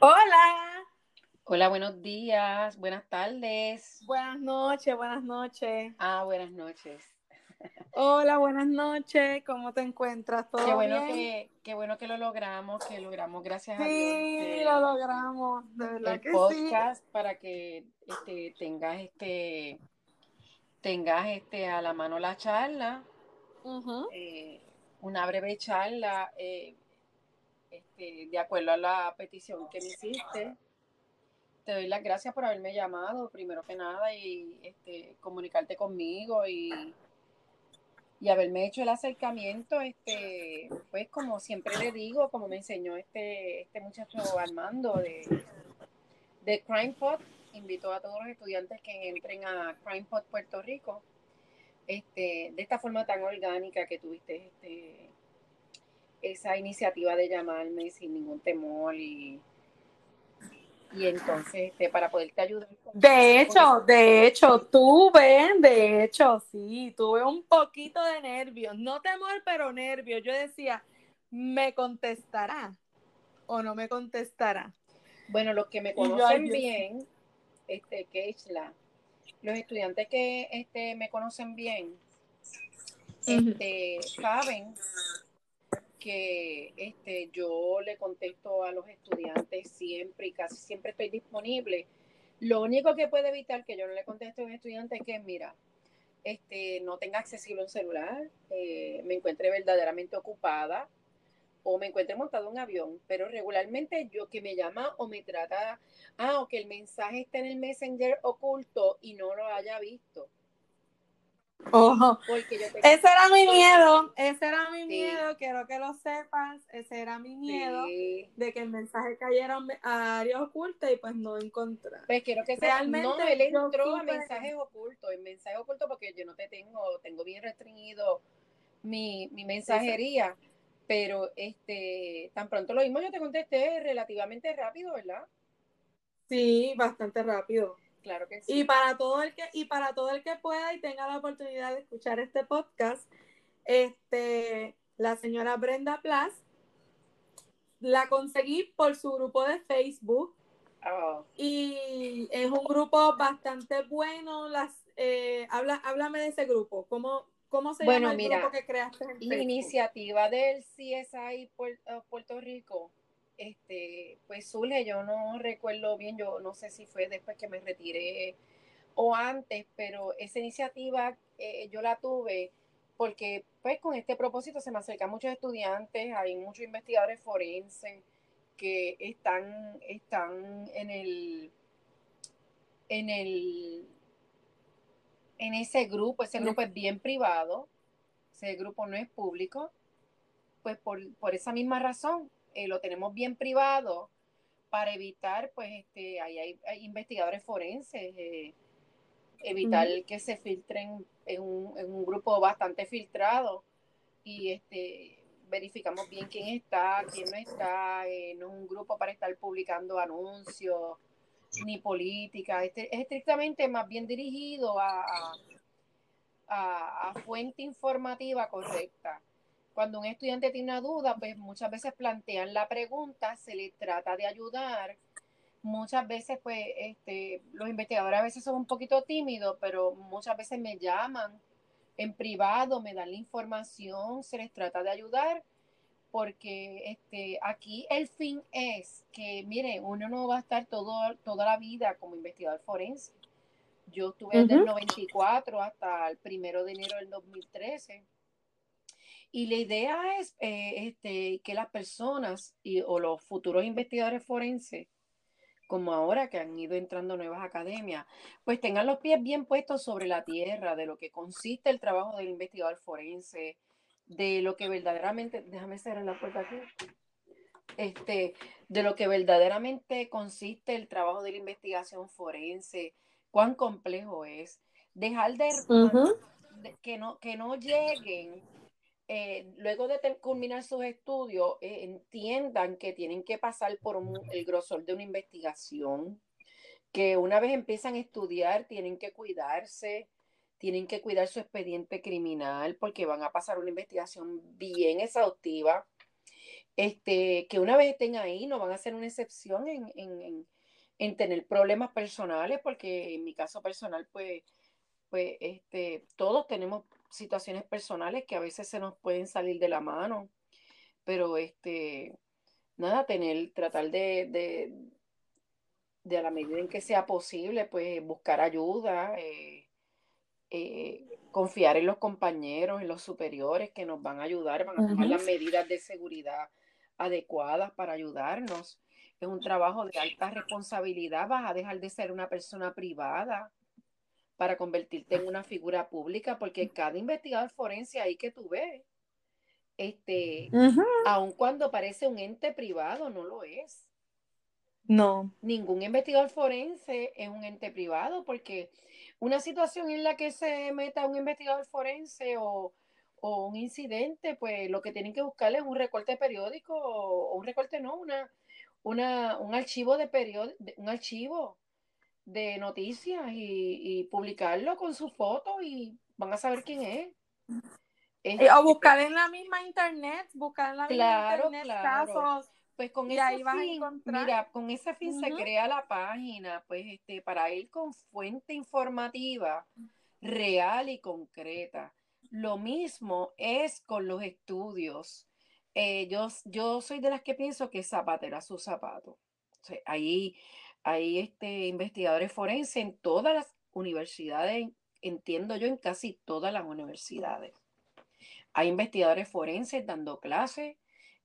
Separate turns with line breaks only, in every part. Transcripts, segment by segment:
Hola.
Hola, buenos días, buenas tardes.
Buenas noches, buenas noches.
Ah, buenas noches.
Hola, buenas noches. ¿Cómo te encuentras? ¿Todo
qué bueno
bien?
que qué bueno que lo logramos, que logramos, gracias
sí,
a Dios.
Sí,
este,
lo logramos, de verdad
el
que
podcast para que este, tengas este tengas este a la mano la charla,
sí.
eh, una breve charla, eh, de acuerdo a la petición que me hiciste. Te doy las gracias por haberme llamado, primero que nada, y este, comunicarte conmigo y, y haberme hecho el acercamiento, este, pues como siempre le digo, como me enseñó este, este muchacho Armando de, de CrimePod, invito a todos los estudiantes que entren a CrimePod Puerto Rico, este, de esta forma tan orgánica que tuviste este, esa iniciativa de llamarme sin ningún temor y y entonces este, para poderte ayudar.
De hecho, de hecho, tuve, de hecho, sí, tuve un poquito de nervios, no temor, pero nervios. Yo decía, ¿me contestará o no me contestará?
Bueno, los que me conocen bien, este, Keishla, los estudiantes que este, me conocen bien, este, saben que este, yo le contesto a los estudiantes siempre y casi siempre estoy disponible. Lo único que puede evitar que yo no le conteste a un estudiante es que, mira, este, no tenga accesible un celular, eh, me encuentre verdaderamente ocupada o me encuentre montado en un avión, pero regularmente yo que me llama o me trata, ah, o que el mensaje está en el Messenger oculto y no lo haya visto
Ojo. Ese era mi miedo, ese era mi miedo, quiero que lo sepas, ese era mi miedo de que el mensaje cayera a áreas ocultas y pues no encontrar.
Pues quiero que realmente no, él entró a mensajes ocultos, en mensajes ocultos porque yo no te tengo, tengo bien restringido mi, mi mensajería, pero este, tan pronto lo mismo yo te contesté relativamente rápido, ¿verdad?
Sí, bastante rápido.
Claro que sí.
Y para todo el que, y para todo el que pueda y tenga la oportunidad de escuchar este podcast, este, la señora Brenda Plas la conseguí por su grupo de Facebook.
Oh.
Y es un grupo bastante bueno. Las, eh, habla, háblame de ese grupo. ¿Cómo, cómo se llama el grupo que creaste en
Facebook? Iniciativa del CSI Puerto Rico este, pues surge, yo no recuerdo bien, yo no sé si fue después que me retiré o antes, pero esa iniciativa eh, yo la tuve porque pues con este propósito se me acercan muchos estudiantes, hay muchos investigadores forenses que están, están en el en el en ese grupo, ese grupo es bien privado, ese grupo no es público, pues por, por esa misma razón, eh, lo tenemos bien privado para evitar, pues, este, hay, hay, investigadores forenses, eh, evitar que se filtren en un, en un, grupo bastante filtrado y este verificamos bien quién está, quién no está, eh, no es un grupo para estar publicando anuncios ni política, este, es estrictamente más bien dirigido a, a, a fuente informativa correcta. Cuando un estudiante tiene una duda, pues muchas veces plantean la pregunta, se le trata de ayudar. Muchas veces, pues, este, los investigadores a veces son un poquito tímidos, pero muchas veces me llaman en privado, me dan la información, se les trata de ayudar, porque este, aquí el fin es que, miren, uno no va a estar todo, toda la vida como investigador forense. Yo estuve desde el 94 hasta el primero de enero del 2013 y la idea es eh, este, que las personas y, o los futuros investigadores forenses, como ahora que han ido entrando nuevas academias, pues tengan los pies bien puestos sobre la tierra de lo que consiste el trabajo del investigador forense, de lo que verdaderamente, déjame cerrar la puerta aquí, este, de lo que verdaderamente consiste el trabajo de la investigación forense, cuán complejo es, dejar de, que, no, que no lleguen eh, luego de culminar sus estudios, eh, entiendan que tienen que pasar por el grosor de una investigación, que una vez empiezan a estudiar, tienen que cuidarse, tienen que cuidar su expediente criminal porque van a pasar una investigación bien exhaustiva. este, que una vez estén ahí no van a ser una excepción en, en, en, tener problemas personales, porque en mi caso personal, pues, pues este, todos tenemos situaciones personales que a veces se nos pueden salir de la mano, pero este, nada, tener, tratar de, de, de a la medida en que sea posible, pues buscar ayuda, eh, eh, confiar en los compañeros, en los superiores que nos van a ayudar, van a tomar las medidas de seguridad adecuadas para ayudarnos. Es un trabajo de alta responsabilidad, vas a dejar de ser una persona privada para convertirte en una figura pública, porque cada investigador forense ahí que tú ves, este, aun cuando parece un ente privado, no lo es.
No.
Ningún investigador forense es un ente privado, porque una situación en la que se meta un investigador forense o, un incidente, pues lo que tienen que buscar es un recorte periódico o, un recorte no, una, una, un archivo de periódico, un archivo de noticias y, publicarlo con su foto y van a saber quién es.
O buscar en la misma internet, buscar en la misma internet casos
pues con ese fin, mira, con ese fin se crea la página, pues este, para ir con fuente informativa real y concreta. Lo mismo es con los estudios. Eh, yo, yo, soy de las que pienso que zapatera su zapato. ahí hay este, investigadores forenses en todas las universidades, entiendo yo, en casi todas las universidades. Hay investigadores forenses dando clases,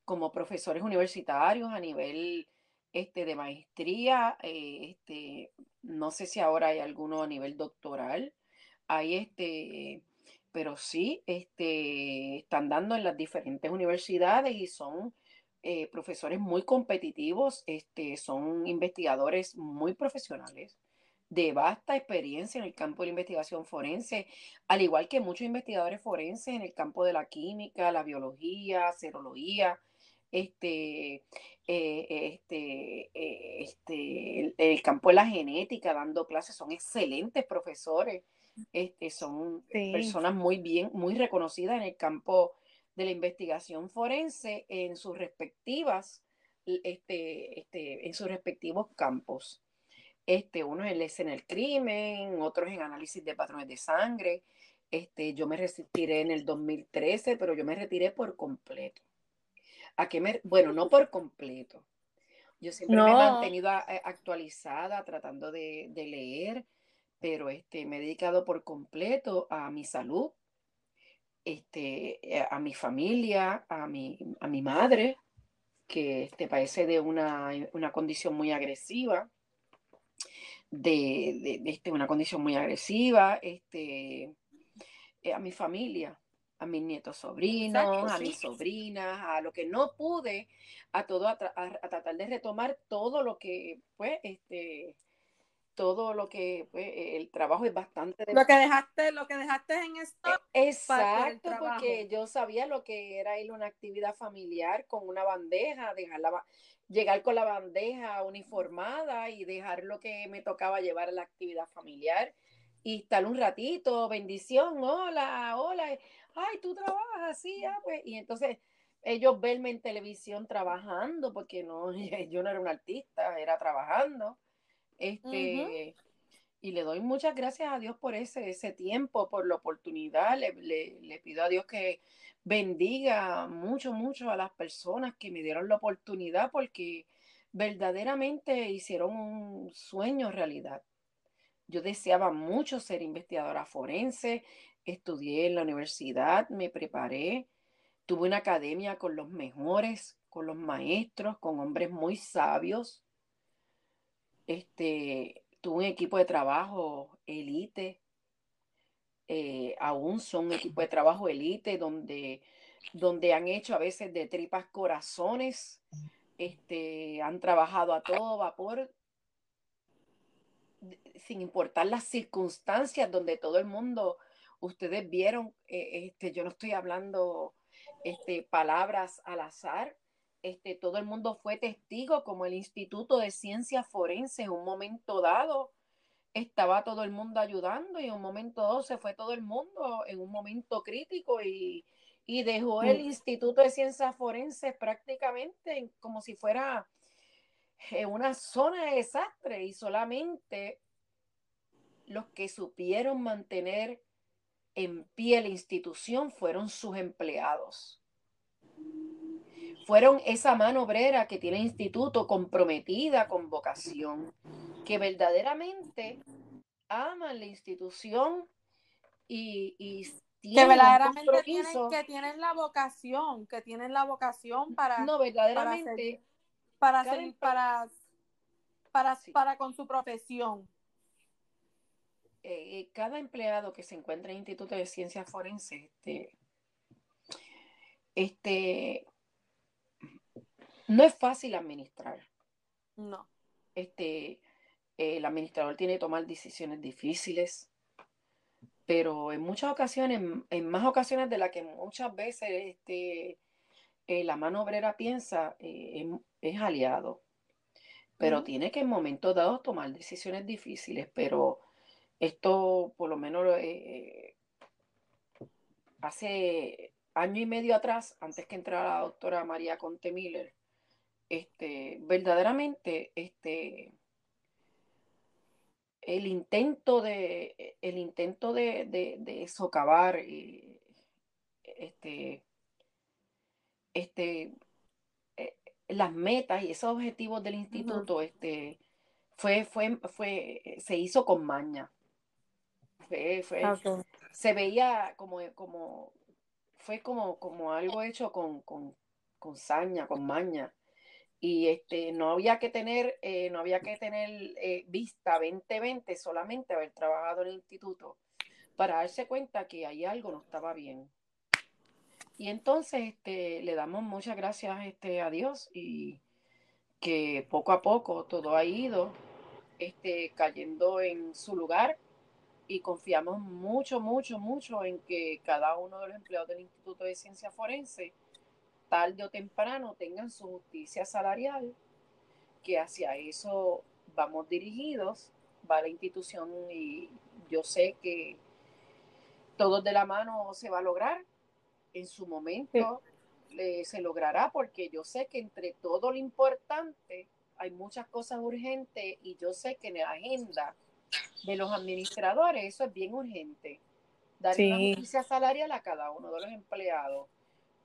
como profesores universitarios a nivel este, de maestría, eh, este, no sé si ahora hay alguno a nivel doctoral, hay este, pero sí, este, están dando en las diferentes universidades y son eh, profesores muy competitivos, este, son investigadores muy profesionales de vasta experiencia en el campo de la investigación forense, al igual que muchos investigadores forenses en el campo de la química, la biología, serología, este, eh, este, eh, este, el, campo de la genética, dando clases, son excelentes profesores, este, son personas muy bien, muy reconocidas en el campo de la investigación forense en sus respectivas, este, este, en sus respectivos campos. Este, uno es en el crimen, otros en análisis de patrones de sangre. Este, yo me retiré en el 2013, pero yo me retiré por completo. ¿A qué me, bueno, no por completo. Yo siempre me he mantenido eh, actualizada, tratando de, leer, pero este, me he dedicado por completo a mi salud, este, eh, a mi familia, a mi, a mi madre, que este, padece de una, condición muy agresiva, de, este, una condición muy agresiva, este, eh, a mi familia, a mis nietos sobrinos, a mis sobrinas, a lo que no pude, a todo, a, tratar de retomar todo lo que, pues, este, todo lo que, pues, el trabajo es bastante...
Lo que dejaste, lo que dejaste en esto.
Exacto, porque yo sabía lo que era ir a una actividad familiar con una bandeja, dejarla, llegar con la bandeja uniformada y dejar lo que me tocaba llevar a la actividad familiar y estar un ratito, bendición, hola, hola, ay, tú trabajas así, ah, pues, y entonces ellos verme en televisión trabajando, porque no, yo no era un artista, era trabajando, este, y le doy muchas gracias a Dios por ese, ese tiempo, por la oportunidad, le, le pido a Dios que bendiga mucho, mucho a las personas que me dieron la oportunidad, porque verdaderamente hicieron un sueño realidad. Yo deseaba mucho ser investigadora forense, estudié en la universidad, me preparé, tuve una academia con los mejores, con los maestros, con hombres muy sabios. Este, tuve un equipo de trabajo elite, eh, aún son equipo de trabajo elite donde, donde han hecho a veces de tripas corazones, este, han trabajado a todo vapor sin importar las circunstancias donde todo el mundo ustedes vieron, eh, este, yo no estoy hablando este, palabras al azar, este, todo el mundo fue testigo, como el Instituto de Ciencias Forenses, en un momento dado estaba todo el mundo ayudando y en un momento dado se fue todo el mundo en un momento crítico y, y dejó el Instituto de Ciencias Forenses prácticamente como si fuera eh, una zona de desastre y solamente los que supieron mantener en pie la institución fueron sus empleados. Fueron esa mano obrera que tiene el instituto comprometida con vocación, que verdaderamente aman la institución y, y
que verdaderamente tienen, que tienen la vocación, que tienen la vocación para
no verdaderamente.
para para para, para, para con su profesión.
Eh, eh, cada empleado que se encuentra en el Instituto de Ciencias Forenses, este, este, no es fácil administrar.
No.
Este, el administrador tiene que tomar decisiones difíciles, pero en muchas ocasiones, en más ocasiones de las que muchas veces este, eh, la mano obrera piensa, es, aliado. Pero tiene que en momentos dados tomar decisiones difíciles, pero esto, por lo menos, eh, hace año y medio atrás, antes que entrara la doctora María Conte Miller, este, verdaderamente, este, el intento de, el intento de, de, socavar eh, este, este, eh, las metas y esos objetivos del instituto, este, fue, fue, fue, se hizo con maña. Se veía como, como, fue como, como algo hecho con, con, con saña, con maña. Y este, no había que tener, eh, no había que tener eh, vista 2020 solamente haber trabajado en el instituto para darse cuenta que hay algo no estaba bien. Y entonces este, le damos muchas gracias este, a Dios y que poco a poco todo ha ido este, cayendo en su lugar y confiamos mucho, mucho, mucho en que cada uno de los empleados del Instituto de Ciencia Forense, tarde o temprano, tengan su justicia salarial, que hacia eso vamos dirigidos, va la institución y yo sé que todo de la mano se va a lograr, en su momento se logrará, porque yo sé que entre todo lo importante hay muchas cosas urgentes y yo sé que en la agenda de los administradores, eso es bien urgente. Dar una justicia salarial a cada uno de los empleados.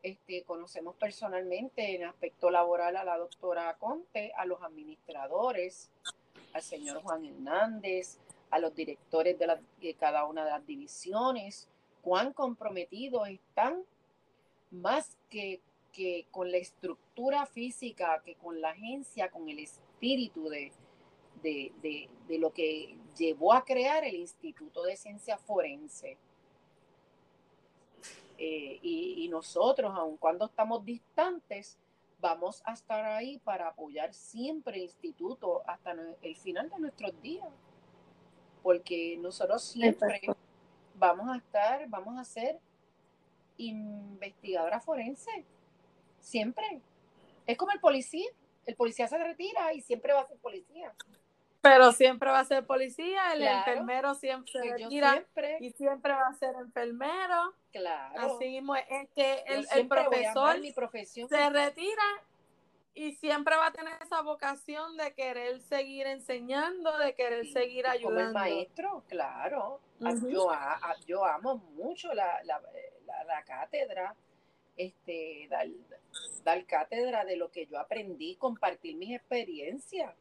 Este, conocemos personalmente en aspecto laboral a la doctora Conte, a los administradores, al señor Juan Hernández, a los directores de, de cada una de las divisiones, cuán comprometidos están más que, que con la estructura física, que con la agencia, con el espíritu de, de, lo que llevó a crear el Instituto de Ciencia Forense. Eh, y, nosotros, aun cuando estamos distantes, vamos a estar ahí para apoyar siempre el instituto hasta el final de nuestros días. Porque nosotros siempre vamos a estar, vamos a ser investigadora forense. Siempre. Es como el policía. El policía se retira y siempre va a ser policía.
Pero siempre va a ser policía, el enfermero siempre se retira y siempre va a ser enfermero.
Claro.
Así mismo es que el, profesor
mi profesión.
se retira y siempre va a tener esa vocación de querer seguir enseñando, de querer seguir ayudando.
Como el maestro, claro. yo, yo amo mucho la, la, la, cátedra, este, dar, dar cátedra de lo que yo aprendí, compartir mis experiencias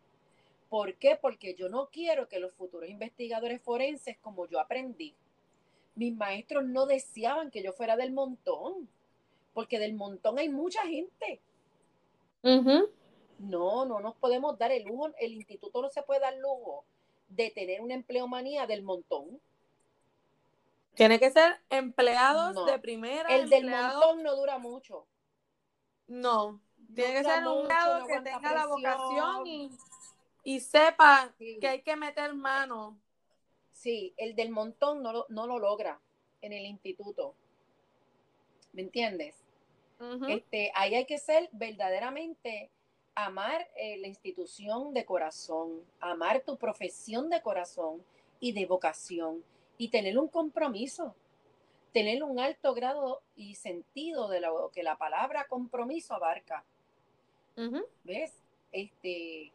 ¿Por qué? Porque yo no quiero que los futuros investigadores forenses, como yo aprendí, mis maestros no deseaban que yo fuera del montón, porque del montón hay mucha gente. No, no nos podemos dar el lujo, el instituto no se puede dar lujo de tener una empleomanía del montón.
Tiene que ser empleados de primera.
El del montón no dura mucho.
No, tiene que ser un empleado que tenga la vocación y y sepa que hay que meter mano.
Sí, el del montón no lo, no lo logra en el instituto. ¿Me entiendes? este, ahí hay que ser verdaderamente amar eh, la institución de corazón, amar tu profesión de corazón y de vocación y tener un compromiso. tener un alto grado y sentido de lo que la palabra compromiso abarca. ¿Ves? Este,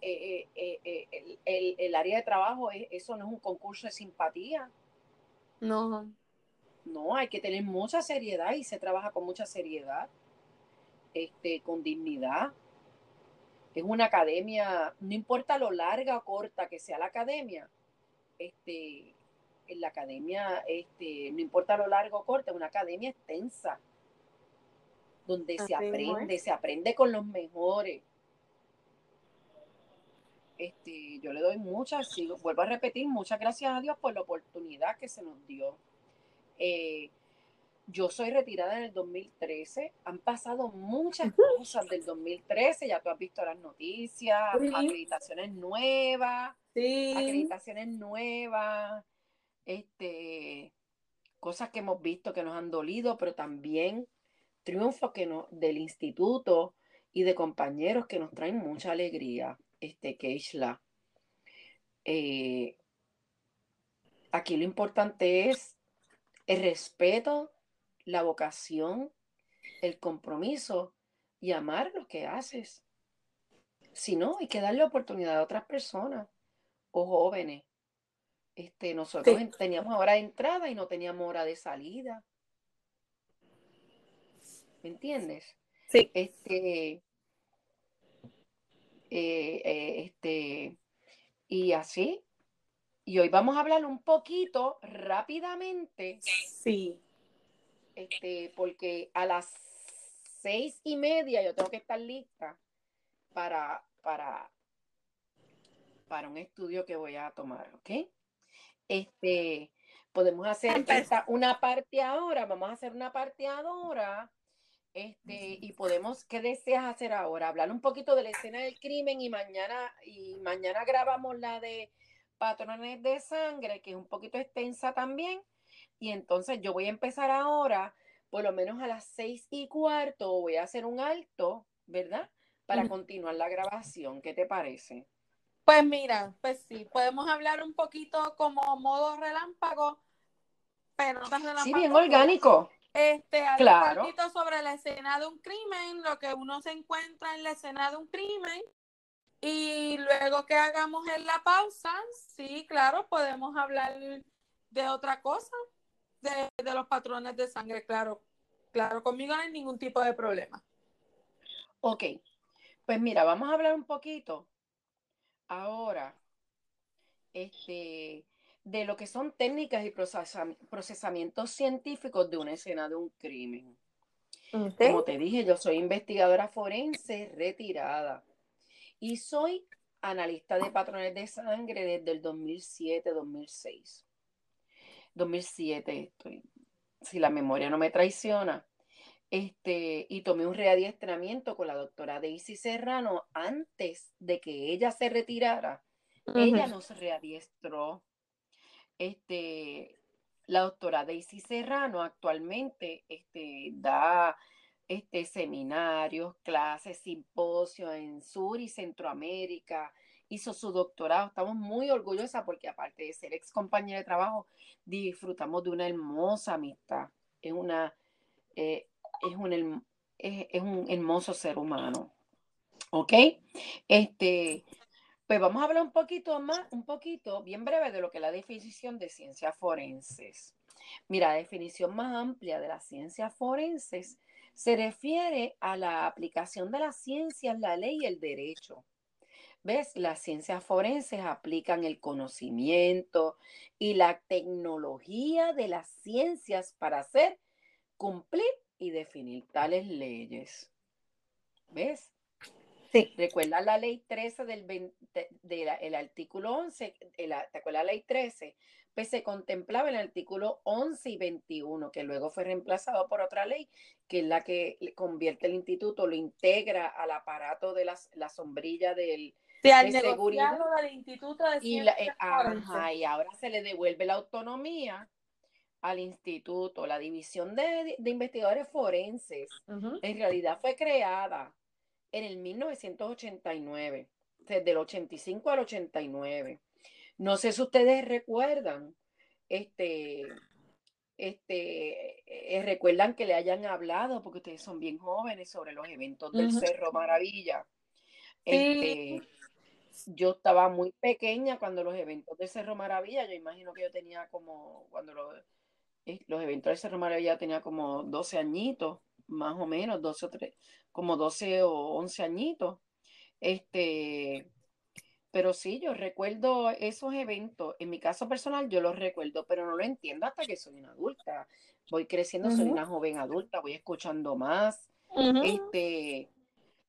eh, eh, eh, el, área de trabajo, eso no es un concurso de simpatía.
No.
No, hay que tener mucha seriedad y se trabaja con mucha seriedad, este, con dignidad. Es una academia, no importa lo larga o corta que sea la academia, este, en la academia, este, no importa lo largo o corto, es una academia extensa, donde se aprende, se aprende con los mejores. Este, yo le doy muchas, vuelvo a repetir, muchas gracias a Dios por la oportunidad que se nos dio. Eh, yo soy retirada en el 2013. Han pasado muchas cosas del 2013. Ya tú has visto las noticias, acreditaciones nuevas, acreditaciones nuevas, este, cosas que hemos visto que nos han dolido, pero también triunfos que no, del instituto y de compañeros que nos traen mucha alegría, este, Keishla. Eh, aquí lo importante es el respeto, la vocación, el compromiso y amar lo que haces. Si no, hay que darle oportunidad a otras personas o jóvenes este, nosotros teníamos hora de entrada y no teníamos hora de salida. ¿Me entiendes?
Sí.
Este, eh, eh, este, y así. Y hoy vamos a hablar un poquito rápidamente.
Sí.
Este, porque a las seis y media yo tengo que estar lista para, para, para un estudio que voy a tomar, ¿ok? Este, podemos hacer una parte ahora, vamos a hacer una parte ahora. Este, y podemos, ¿qué deseas hacer ahora? Hablar un poquito de la escena del crimen y mañana, y mañana grabamos la de patrones de sangre, que es un poquito extensa también. Y entonces yo voy a empezar ahora, por lo menos a las seis y cuarto, voy a hacer un alto, ¿verdad? Para continuar la grabación. ¿Qué te parece?
Pues mira, pues sí, podemos hablar un poquito como modo relámpago, pero no tan relámpago.
Sí, bien orgánico.
Este, claro. un poquito sobre la escena de un crimen, lo que uno se encuentra en la escena de un crimen. Y luego que hagamos en la pausa, sí, claro, podemos hablar de otra cosa, de, de los patrones de sangre, claro. Claro, conmigo no hay ningún tipo de problema.
Ok, pues mira, vamos a hablar un poquito ahora este, de lo que son técnicas y procesamientos científicos de una escena de un crimen. Como te dije, yo soy investigadora forense retirada y soy analista de patrones de sangre desde el 2007-2006. 2007, estoy, si la memoria no me traiciona. Este, y tomé un readiestramiento con la doctora Daisy Serrano antes de que ella se retirara. Ella nos readiestró. Este, la doctora Daisy Serrano actualmente este, da este, seminarios, clases, simposios en Sur y Centroamérica. Hizo su doctorado. Estamos muy orgullosas porque aparte de ser ex compañera de trabajo, disfrutamos de una hermosa amistad. Es una, eh, es un, es, un hermoso ser humano. ¿Ok? Este, pues vamos a hablar un poquito más, un poquito, bien breve, de lo que es la definición de ciencias forenses. Mira, la definición más amplia de las ciencias forenses se refiere a la aplicación de las ciencias, la ley y el derecho. ¿Ves? Las ciencias forenses aplican el conocimiento y la tecnología de las ciencias para hacer cumplir y definir tales leyes. ¿Ves?
Sí.
Recuerda la ley 13 del de, artículo 11, ¿te acuerdas la ley 13? Pues se contemplaba el artículo 11 y 21, que luego fue reemplazado por otra ley, que es la que convierte el instituto, lo integra al aparato de la sombrilla del,
de seguridad del instituto de
y, eh, y ahora se le devuelve la autonomía al instituto, la división de, investigadores forenses, en realidad fue creada en el 1989, desde el 85 al 89. No sé si ustedes recuerdan, este, este, eh, recuerdan que le hayan hablado, porque ustedes son bien jóvenes, sobre los eventos del Cerro Maravilla. Este, yo estaba muy pequeña cuando los eventos del Cerro Maravilla, yo imagino que yo tenía como, cuando los, eh, los eventos del Cerro Maravilla tenía como 12 añitos, más o menos, 12 o 3, como 12 o 11 añitos. Este, pero sí, yo recuerdo esos eventos. En mi caso personal, yo los recuerdo, pero no lo entiendo hasta que soy una adulta. Voy creciendo, soy una joven adulta, voy escuchando más. Este,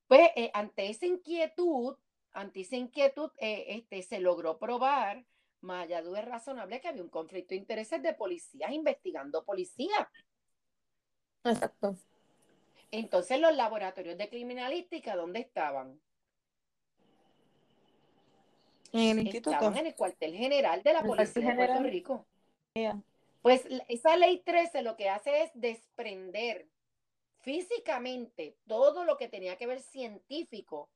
pues eh, ante esa inquietud, ante esa inquietud, eh, este, se logró probar, más allá de razonable, que había un conflicto de intereses de policías investigando policías.
Exacto.
Entonces, los laboratorios de criminalística, ¿dónde estaban?
En el
Estaban en el cuartel general de la Policía de Puerto Rico. Pues esa ley 13 lo que hace es desprender físicamente todo lo que tenía que ver científico,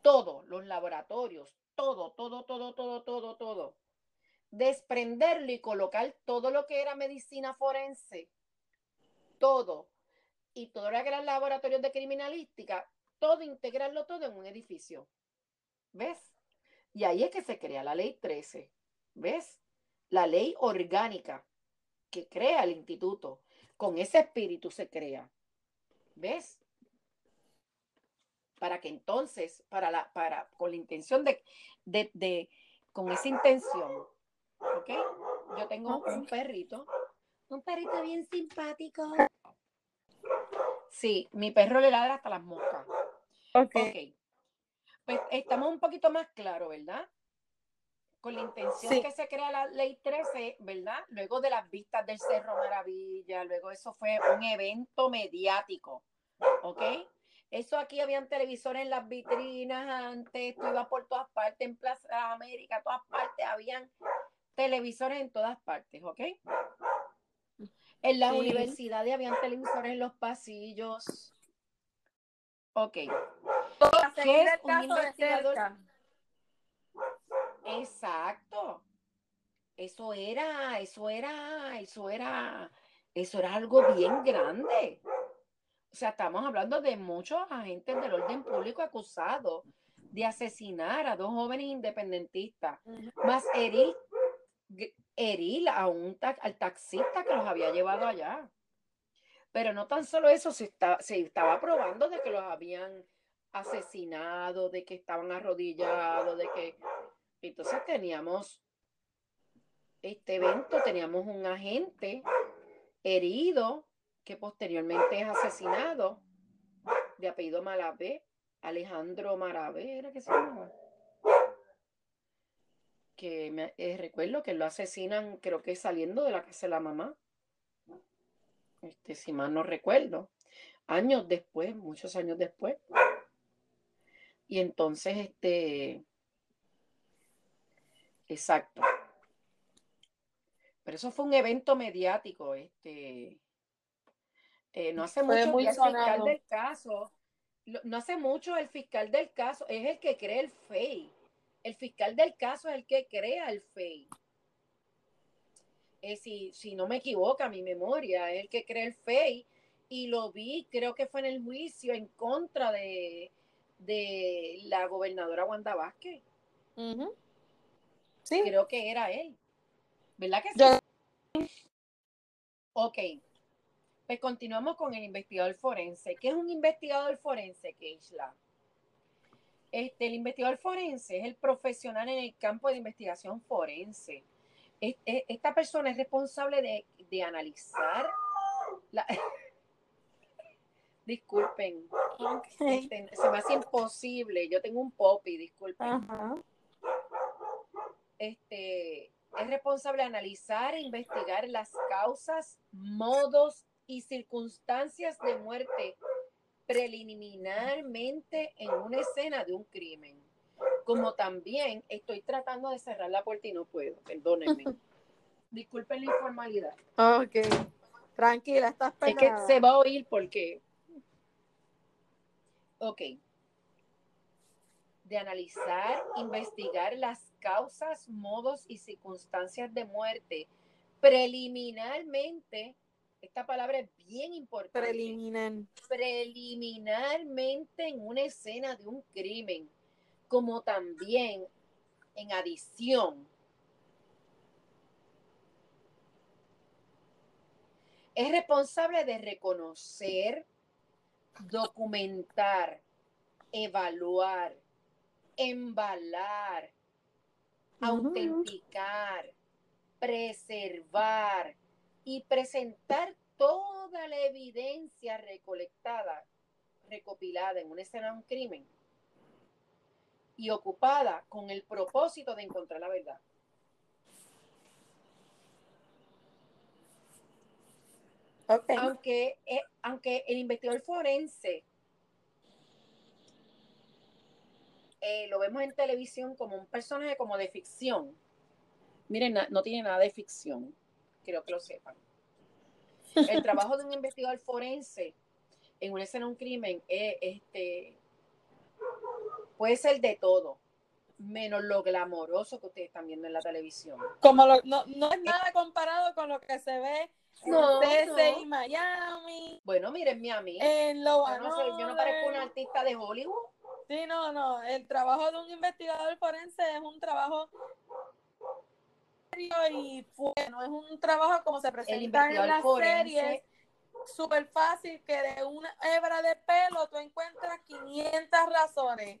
todo, los laboratorios, todo, todo, todo, todo, todo, todo. Desprenderlo y colocar todo lo que era medicina forense, todo, y todo lo que eran laboratorios de criminalística, todo, integrarlo todo en un edificio. ¿Ves? Y ahí es que se crea la ley 13. ¿Ves? La ley orgánica que crea el instituto. Con ese espíritu se crea. ¿Ves? Para que entonces, para la, para, con la intención de, de, de con esa intención, ¿ok? Yo tengo un perrito, un perrito bien simpático. Sí, mi perro le ladra hasta las moscas.
Ok. okay
pues estamos un poquito más claros, ¿verdad? Con la intención que se crea la ley 13, ¿verdad? Luego de las vistas del Cerro Maravilla, luego eso fue un evento mediático, ¿ok? Eso aquí habían televisores en las vitrinas antes, tú ibas por todas partes, en Plaza América, todas partes, habían televisores en todas partes, ¿ok? En las universidades habían televisores en los pasillos. Ok.
¿Qué es un investigador?
Exacto. Eso era, eso era, eso era, eso era algo bien grande. O sea, estamos hablando de muchos agentes del orden público acusados de asesinar a dos jóvenes independentistas, más herir, herir a un al taxista que los había llevado allá. Pero no tan solo eso, se, estaba probando de que los habían asesinado, de que estaban arrodillados, de que... Entonces teníamos este evento, teníamos un agente herido que posteriormente es asesinado, de apellido Malavé, Alejandro Maravé, era que se llama. Que me eh, recuerdo que lo asesinan, creo que saliendo de la casa de la mamá. Este, si mal no recuerdo. Años después, muchos años después. Y entonces, este, exacto. Pero eso fue un evento mediático, este, eh, no hace mucho el fiscal del caso, no hace mucho el fiscal del caso es el que crea el FEI. El fiscal del caso es el que crea el FEI. Eh, si, si no me equivoco, mi memoria, es el que crea el FEI y lo vi, creo que fue en el juicio en contra de, de la gobernadora Wanda Vázquez. Sí. Creo que era él. ¿Verdad que sí? Ok. Pues continuamos con el investigador forense. ¿Qué es un investigador forense, Keishla? Este, el investigador forense es el profesional en el campo de investigación forense. esta persona es responsable de, de analizar la, Disculpen. Este, se me hace imposible. Yo tengo un popi, disculpen. Este es responsable de analizar e investigar las causas, modos y circunstancias de muerte preliminarmente en una escena de un crimen. Como también estoy tratando de cerrar la puerta y no puedo, perdónenme. Disculpen la informalidad.
Ok, tranquila, estás
Es que se va a oír porque Ok. De analizar, investigar las causas, modos y circunstancias de muerte preliminarmente, esta palabra es bien importante.
Preliminar.
Preliminarmente en una escena de un crimen, como también en adición. Es responsable de reconocer, documentar, evaluar, embalar, autenticar, preservar y presentar toda la evidencia recolectada, recopilada en una escena de un crimen y ocupada con el propósito de encontrar la verdad. Aunque, eh, aunque el investigador forense eh, lo vemos en televisión como un personaje como de ficción. Miren, no tiene nada de ficción, quiero que lo sepan. El trabajo de un investigador forense en una escena de un crimen es, este, puede ser de todo, menos lo glamoroso que ustedes están viendo en la televisión.
Como no, es nada comparado con lo que se ve no, en Miami.
Bueno, miren Miami.
En lo
yo, no yo no parezco un artista de Hollywood.
Sí, no, no. El trabajo de un investigador forense es un trabajo y no es un trabajo como se presenta en las series súper fácil que de una hebra de pelo tú encuentras 500 razones.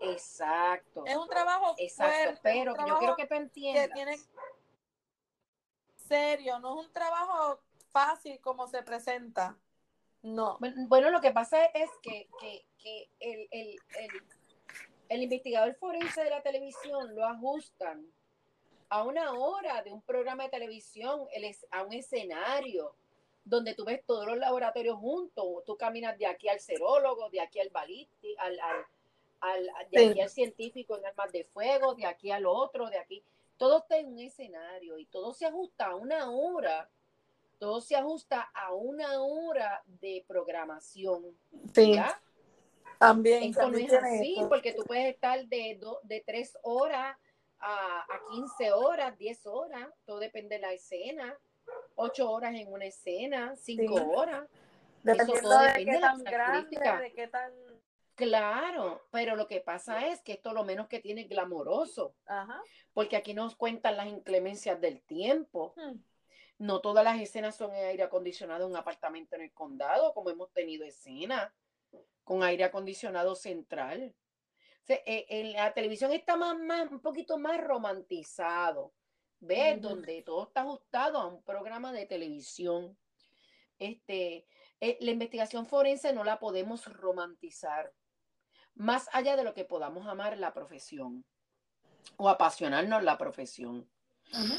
Exacto.
Es un trabajo
Exacto, pero yo quiero que tú entiendas. Que tiene
serio, no es un trabajo fácil como se presenta. No.
Bueno, lo que pasa es que, el, investigador forense de la televisión lo ajustan a una hora de un programa de televisión, a un escenario donde tú ves todos los laboratorios juntos, tú caminas de aquí al serólogo, de aquí al balístico, al, de aquí al científico en armas de fuego, de aquí al otro, de aquí, todo está en un escenario y todo se ajusta a una hora todo se ajusta a una hora de programación.
Sí. También.
Esto no es así, porque tú puedes estar de, de 3 horas a, a 15 horas, 10 horas, todo depende de la escena. 8 horas en una escena, 5 horas.
Eso todo de depende de, las características. De qué tan...
Claro, pero lo que pasa es que esto lo menos que tiene es glamoroso.
Ajá.
Porque aquí nos cuentan las inclemencias del tiempo. Hmm. No todas las escenas son en aire acondicionado en un apartamento en el condado, como hemos tenido escenas con aire acondicionado central. E, en la televisión está más, un poquito más romantizado, ¿ves? Donde todo está ajustado a un programa de televisión. Este, eh, la investigación forense no la podemos romantizar, más allá de lo que podamos amar la profesión o apasionarnos la profesión.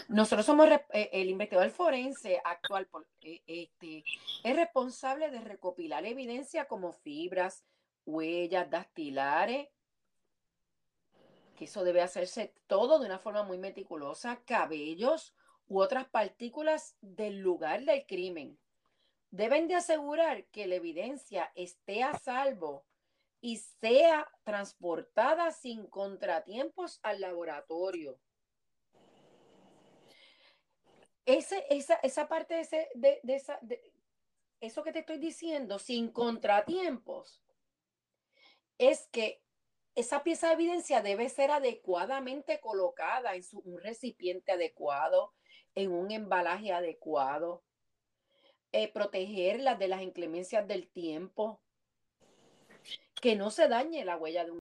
Nosotros somos eh, el investigador forense actual, eh, este, es responsable de recopilar evidencia como fibras, huellas dactilares, que eso debe hacerse todo de una forma muy meticulosa, cabellos u otras partículas del lugar del crimen. Deben de asegurar que la evidencia esté a salvo y sea transportada sin contratiempos al laboratorio ese, esa, esa parte de, ese, de, de, esa, eso que te estoy diciendo, sin contratiempos, es que esa pieza de evidencia debe ser adecuadamente colocada en su, un recipiente adecuado, en un embalaje adecuado, eh, protegerla de las inclemencias del tiempo, que no se dañe la huella de un